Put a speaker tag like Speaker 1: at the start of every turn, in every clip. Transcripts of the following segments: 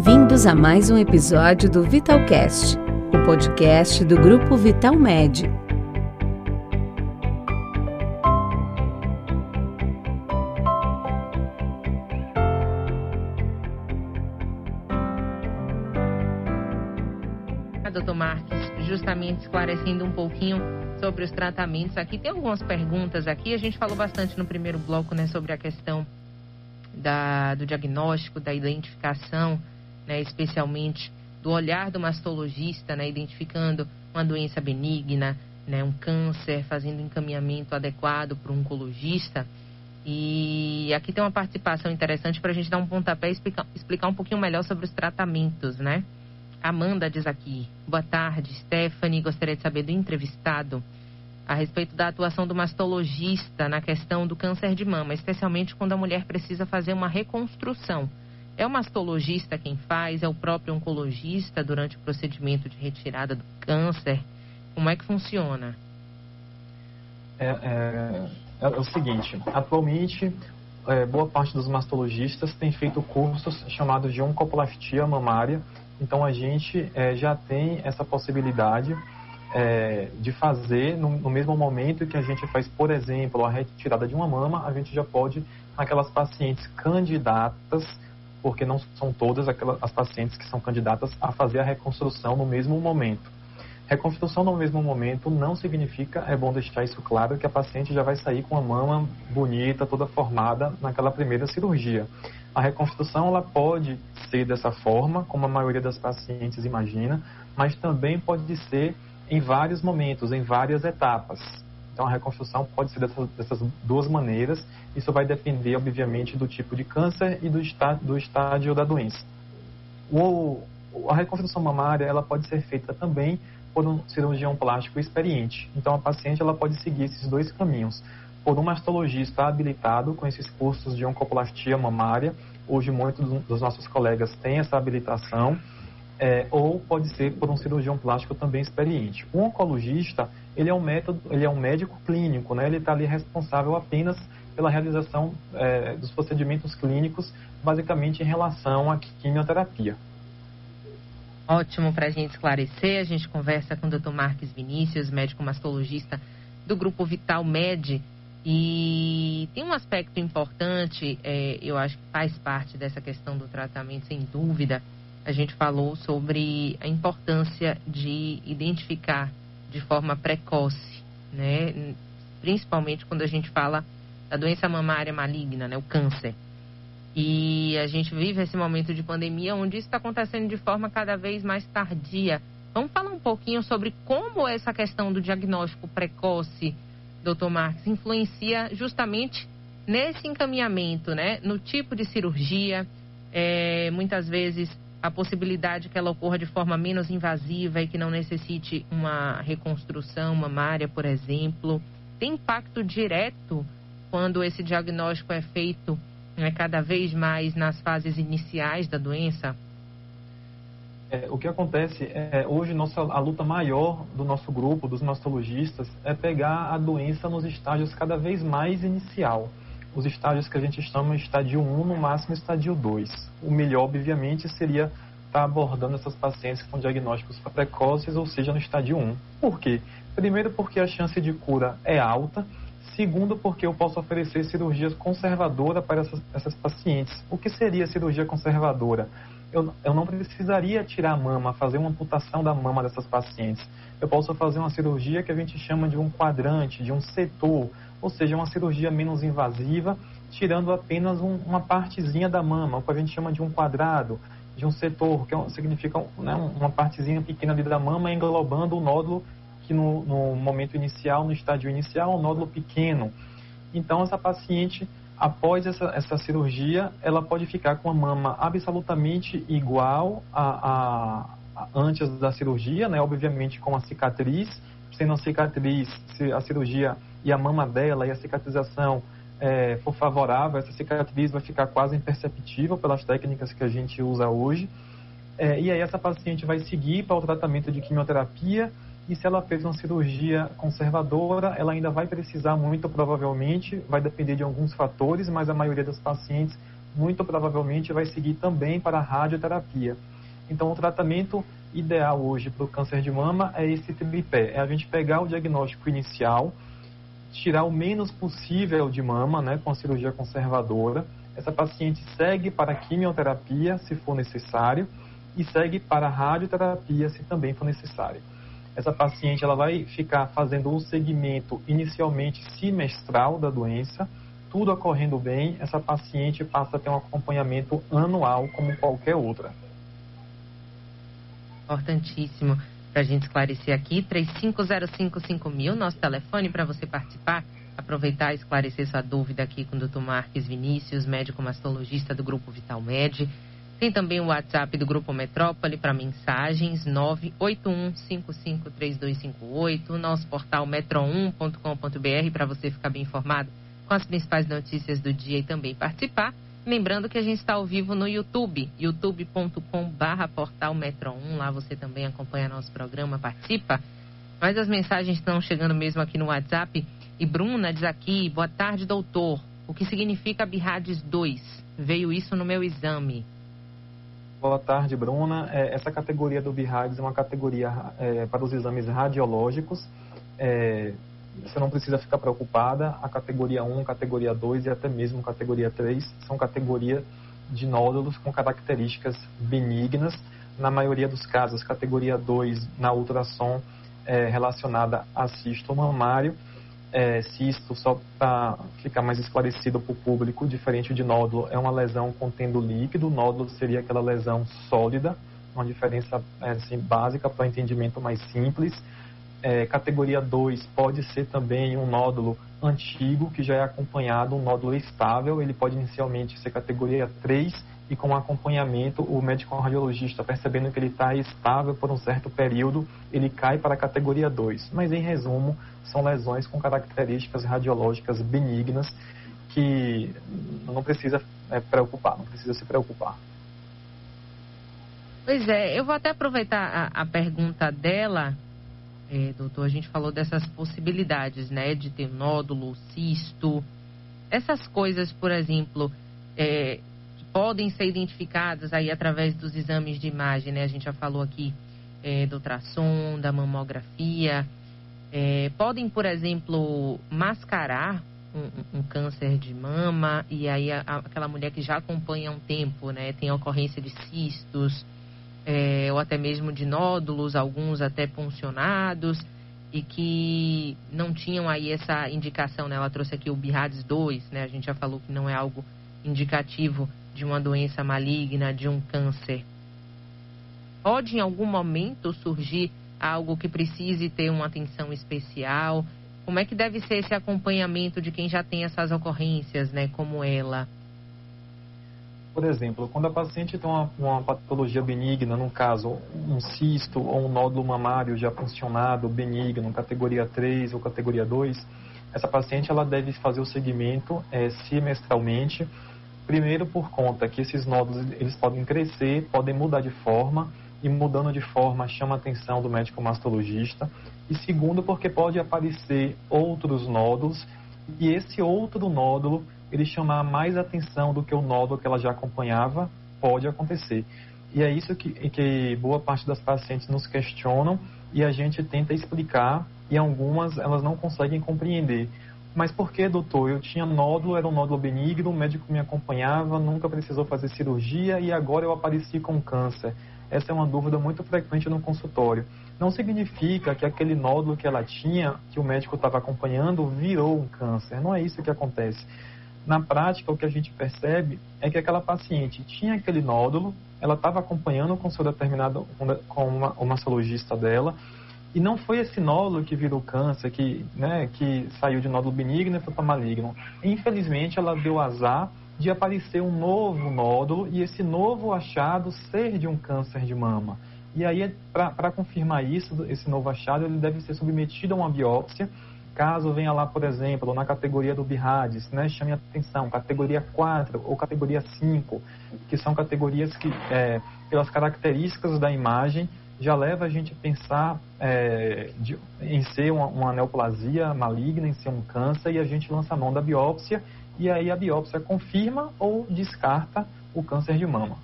Speaker 1: Bem-vindos a mais um episódio do Vitalcast, o podcast do grupo Vital Med.
Speaker 2: Doutor Marques, justamente esclarecendo um pouquinho sobre os tratamentos. Aqui tem algumas perguntas aqui. A gente falou bastante no primeiro bloco, né, sobre a questão da, do diagnóstico, da identificação, né, especialmente do olhar do mastologista, né, identificando uma doença benigna, né, um câncer, fazendo encaminhamento adequado para um oncologista. E aqui tem uma participação interessante para a gente dar um pontapé e explicar, explicar um pouquinho melhor sobre os tratamentos, né? Amanda diz aqui, boa tarde, Stephanie, gostaria de saber do entrevistado a respeito da atuação do mastologista na questão do câncer de mama, especialmente quando a mulher precisa fazer uma reconstrução. É o mastologista quem faz? É o próprio oncologista durante o procedimento de retirada do câncer? Como é que funciona?
Speaker 3: É, é, é o seguinte, atualmente é, boa parte dos mastologistas tem feito cursos chamados de oncoplastia mamária, então a gente é, já tem essa possibilidade é, de fazer no, no, mesmo momento que a gente faz, por exemplo, a retirada de uma mama, a gente já pode, naquelas pacientes candidatas, porque não são todas aquelas, as pacientes que são candidatas a fazer a reconstrução no mesmo momento. Reconstrução no mesmo momento não significa, é bom deixar isso claro, que a paciente já vai sair com a mama bonita, toda formada naquela primeira cirurgia. A reconstrução ela pode ser dessa forma, como a maioria das pacientes imagina, mas também pode ser em vários momentos, em várias etapas. Então a reconstrução pode ser dessas, dessas duas maneiras. Isso vai depender, obviamente, do tipo de câncer e do, está, do estágio da doença. O, a reconstrução mamária ela pode ser feita também por um cirurgião plástico experiente. Então a paciente ela pode seguir esses dois caminhos. Por um mastologista habilitado com esses cursos de oncoplastia mamária. Hoje muitos dos nossos colegas têm essa habilitação é, ou pode ser por um cirurgião plástico também experiente. O oncologista, ele é um método, ele é um médico clínico, né? Ele está ali responsável apenas pela realização é, dos procedimentos clínicos, basicamente em relação à quimioterapia.
Speaker 2: Ótimo para a gente esclarecer. A gente conversa com o Dr. Marques Vinícius, médico mastologista do grupo Vital Med. E tem um aspecto importante, é, eu acho que faz parte dessa questão do tratamento, sem dúvida, a gente falou sobre a importância de identificar de forma precoce, né? Principalmente quando a gente fala da doença mamária maligna, né? O câncer. E a gente vive esse momento de pandemia onde isso está acontecendo de forma cada vez mais tardia. Vamos falar um pouquinho sobre como essa questão do diagnóstico precoce, doutor Marques, influencia justamente nesse encaminhamento, né? No tipo de cirurgia, é, muitas vezes a possibilidade que ela ocorra de forma menos invasiva e que não necessite uma reconstrução mamária, por exemplo. Tem impacto direto quando esse diagnóstico é feito né, cada vez mais nas fases iniciais da doença?
Speaker 3: É, o que acontece é hoje nossa, a luta maior do nosso grupo, dos mastologistas, é pegar a doença nos estágios cada vez mais inicial os estágios que a gente chama estádio 1, no máximo estádio 2. O melhor, obviamente, seria estar tá abordando essas pacientes com diagnósticos precoces, ou seja, no estádio 1. Por quê? Primeiro, porque a chance de cura é alta. Segundo, porque eu posso oferecer cirurgia conservadora para essas, essas pacientes. O que seria cirurgia conservadora? Eu, eu, não precisaria tirar a mama, fazer uma amputação da mama dessas pacientes. Eu posso fazer uma cirurgia que a gente chama de um quadrante, de um setor, ou seja, uma cirurgia menos invasiva, tirando apenas um, uma partezinha da mama, o que a gente chama de um quadrado, de um setor, que é significa né, uma partezinha pequena ali da mama englobando o nódulo que no, no momento inicial, no estádio inicial, é um nódulo pequeno. Então, essa paciente, após essa, essa cirurgia, ela pode ficar com a mama absolutamente igual a, a, a antes da cirurgia, né? obviamente com a cicatriz, sendo a cicatriz, a cirurgia e a mama dela e a cicatrização é, for favorável, essa cicatriz vai ficar quase imperceptível pelas técnicas que a gente usa hoje. É, e aí essa paciente vai seguir para o tratamento de quimioterapia e se ela fez uma cirurgia conservadora, ela ainda vai precisar muito provavelmente, vai depender de alguns fatores, mas a maioria das pacientes muito provavelmente vai seguir também para a radioterapia. Então, o tratamento ideal hoje para o câncer de mama é esse tripé: é a gente pegar o diagnóstico inicial, tirar o menos possível de mama, né, com a cirurgia conservadora. Essa paciente segue para a quimioterapia, se for necessário, e segue para a radioterapia, se também for necessário. Essa paciente ela vai ficar fazendo um segmento inicialmente semestral da doença, tudo ocorrendo bem, essa paciente passa a ter um acompanhamento anual como qualquer outra.
Speaker 2: Importantíssimo para a gente esclarecer aqui, 35055000, nosso telefone para você participar, aproveitar e esclarecer sua dúvida aqui com o Dr. Marques Vinícius, médico mastologista do Grupo Vital Med. Tem também o WhatsApp do Grupo Metrópole para mensagens 981553258, nosso portal metro1.com.br para você ficar bem informado com as principais notícias do dia e também participar. Lembrando que a gente está ao vivo no YouTube, youtube.com/barra portal Metro 1. Lá você também acompanha nosso programa, participa. Mas as mensagens estão chegando mesmo aqui no WhatsApp. E Bruna diz aqui: boa tarde, doutor. O que significa BIRADES 2? Veio isso no meu exame.
Speaker 3: Boa tarde, Bruna. É, essa categoria do BIRADES é uma categoria é, para os exames radiológicos. É, você não precisa ficar preocupada. A categoria 1, categoria 2 e até mesmo categoria 3 são categoria de nódulos com características benignas. Na maioria dos casos, categoria 2 na ultrassom é relacionada a cisto mamário. É, cisto, só para ficar mais esclarecido para o público, diferente de nódulo, é uma lesão contendo líquido. Nódulo seria aquela lesão sólida, uma diferença é, assim, básica para o entendimento mais simples é, categoria 2 pode ser também um nódulo antigo, que já é acompanhado, um nódulo estável. Ele pode inicialmente ser categoria 3 e com acompanhamento, o médico radiologista, percebendo que ele está estável por um certo período, ele cai para a categoria 2. Mas, em resumo, são lesões com características radiológicas benignas que não precisa é, preocupar, não precisa se preocupar.
Speaker 2: Pois é, eu vou até aproveitar a, a pergunta dela é, doutor, a gente falou dessas possibilidades, né? De ter nódulo, cisto. Essas coisas, por exemplo, é, podem ser identificadas aí através dos exames de imagem, né? A gente já falou aqui é, do ultrassom, da mamografia. É, podem, por exemplo, mascarar um, um, câncer de mama e aí a, aquela mulher que já acompanha há um tempo, né? Tem ocorrência de cistos é, ou até mesmo de nódulos, alguns até puncionados, e que não tinham aí essa indicação, né? Ela trouxe aqui o BIRADS 2, né? A gente já falou que não é algo indicativo de uma doença maligna, de um câncer. Pode em algum momento surgir algo que precise ter uma atenção especial? Como é que deve ser esse acompanhamento de quem já tem essas ocorrências, né? Como ela?
Speaker 3: Por exemplo, quando a paciente tem uma, uma, patologia benigna, no caso, um cisto ou um nódulo mamário já funcionado, benigno, categoria 3 ou categoria 2, essa paciente ela deve fazer o segmento é, semestralmente, primeiro por conta que esses nódulos eles podem crescer, podem mudar de forma, e mudando de forma chama a atenção do médico mastologista, e segundo porque pode aparecer outros nódulos, e esse outro nódulo ele chamar mais atenção do que o nódulo que ela já acompanhava, pode acontecer. E é isso que, que boa parte das pacientes nos questionam e a gente tenta explicar e algumas elas não conseguem compreender. Mas por que, doutor? Eu tinha nódulo, era um nódulo benigno, o médico me acompanhava, nunca precisou fazer cirurgia e agora eu apareci com câncer. Essa é uma dúvida muito frequente no consultório. Não significa que aquele nódulo que ela tinha, que o médico estava acompanhando, virou um câncer. Não é isso que acontece. Na prática, o que a gente percebe é que aquela paciente tinha aquele nódulo, ela estava acompanhando com seu determinado, com uma, mastologista dela, e não foi esse nódulo que virou câncer, que, né, que saiu de nódulo benigno e foi para maligno. Infelizmente, ela deu azar de aparecer um novo nódulo e esse novo achado ser de um câncer de mama. E aí, para confirmar isso, esse novo achado, ele deve ser submetido a uma biópsia Caso venha lá, por exemplo, na categoria do BIRADES, né, chame atenção, categoria 4 ou categoria 5, que são categorias que, é, pelas características da imagem, já leva a gente a pensar é, de, em ser uma, uma, neoplasia maligna, em ser um câncer, e a gente lança a mão da biópsia e aí a biópsia confirma ou descarta o câncer de mama.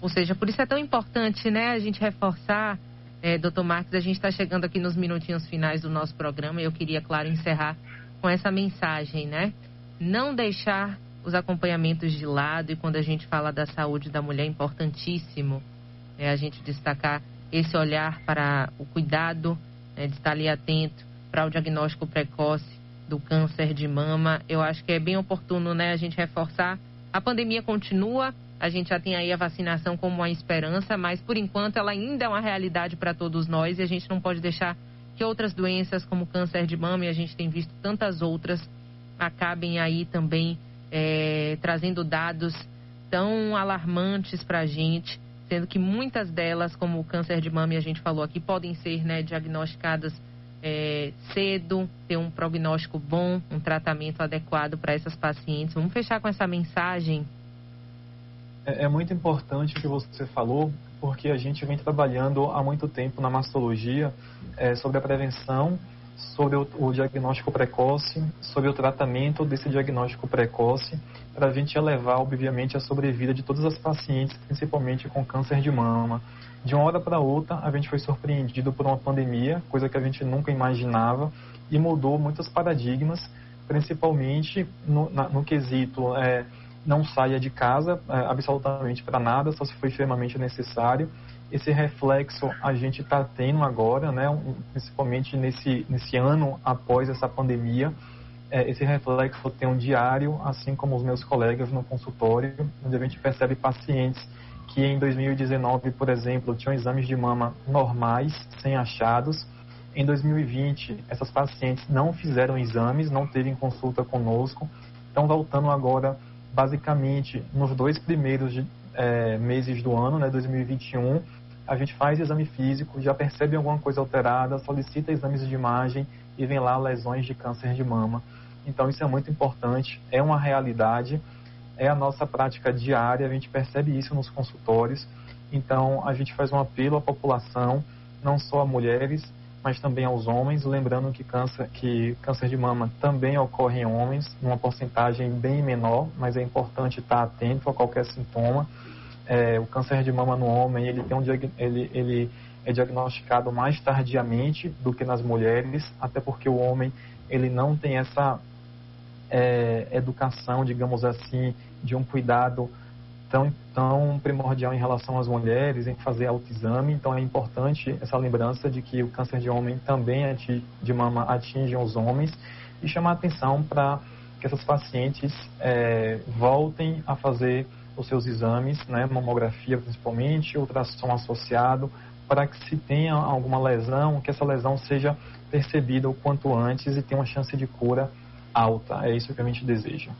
Speaker 2: Ou seja, por isso é tão importante, né, a gente reforçar, é, doutor Marques, a gente está chegando aqui nos minutinhos finais do nosso programa e eu queria, claro, encerrar com essa mensagem, né? Não deixar os acompanhamentos de lado e quando a gente fala da saúde da mulher é importantíssimo é, a gente destacar esse olhar para o cuidado, né, de estar ali atento para o diagnóstico precoce do câncer de mama. Eu acho que é bem oportuno, né, a gente reforçar. A pandemia continua, a gente já tem aí a vacinação como uma esperança, mas por enquanto ela ainda é uma realidade para todos nós e a gente não pode deixar que outras doenças como câncer de mama e a gente tem visto tantas outras acabem aí também é, trazendo dados tão alarmantes para a gente, sendo que muitas delas, como o câncer de mama, e a gente falou aqui, podem ser né, diagnosticadas é, cedo, ter um prognóstico bom, um tratamento adequado para essas pacientes. Vamos fechar com essa mensagem.
Speaker 3: É, é, muito importante o que você falou, porque a gente vem trabalhando há muito tempo na mastologia é, sobre a prevenção sobre o, o, diagnóstico precoce, sobre o tratamento desse diagnóstico precoce, para a gente elevar, obviamente, a sobrevida de todas as pacientes, principalmente com câncer de mama. De uma hora para outra, a gente foi surpreendido por uma pandemia, coisa que a gente nunca imaginava, e mudou muitos paradigmas, principalmente no, na, no quesito é, não saia de casa é, absolutamente para nada, só se for extremamente necessário esse reflexo a gente está tendo agora, né, principalmente nesse, nesse ano após essa pandemia. É, esse reflexo tem um diário, assim como os meus colegas no consultório, onde a gente percebe pacientes que em 2019, por exemplo, tinham exames de mama normais, sem achados. Em 2020, essas pacientes não fizeram exames, não teve consulta conosco. Estão voltando agora, basicamente, nos dois primeiros é, meses do ano, né, 2021, a gente faz exame físico, já percebe alguma coisa alterada, solicita exames de imagem e vem lá lesões de câncer de mama. Então isso é muito importante, é uma realidade, é a nossa prática diária, a gente percebe isso nos consultórios. Então a gente faz um apelo à população, não só a mulheres, mas também aos homens, lembrando que câncer, que câncer de mama também ocorre em homens, numa porcentagem bem menor, mas é importante estar atento a qualquer sintoma. É, o câncer de mama no homem ele tem um ele, ele é diagnosticado mais tardiamente do que nas mulheres, até porque o homem ele não tem essa é, educação, digamos assim, de um cuidado tão, tão primordial em relação às mulheres, em fazer autoexame. Então é importante essa lembrança de que o câncer de homem também de mama atinge os homens e chamar atenção para que essas pacientes é, voltem a fazer os seus exames, né, mamografia principalmente, ultrassom associado, para que se tenha alguma lesão, que essa lesão seja percebida o quanto antes e tenha uma chance de cura alta. É isso que a gente deseja.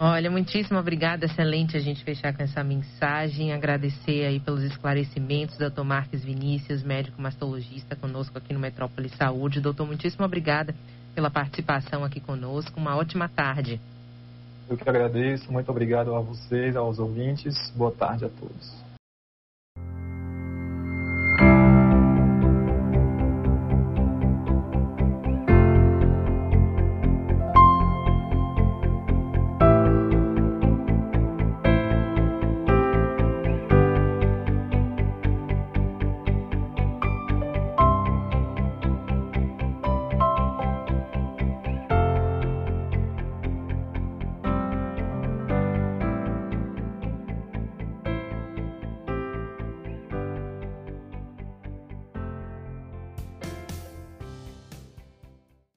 Speaker 2: Olha, muitíssimo obrigada, excelente a gente fechar com essa mensagem, agradecer aí pelos esclarecimentos, doutor Marques Vinícius, médico mastologista conosco aqui no Metrópole Saúde. Doutor, muitíssimo obrigada pela participação aqui conosco, uma ótima tarde.
Speaker 3: Eu que agradeço, muito obrigado a vocês, aos ouvintes. Boa tarde a todos.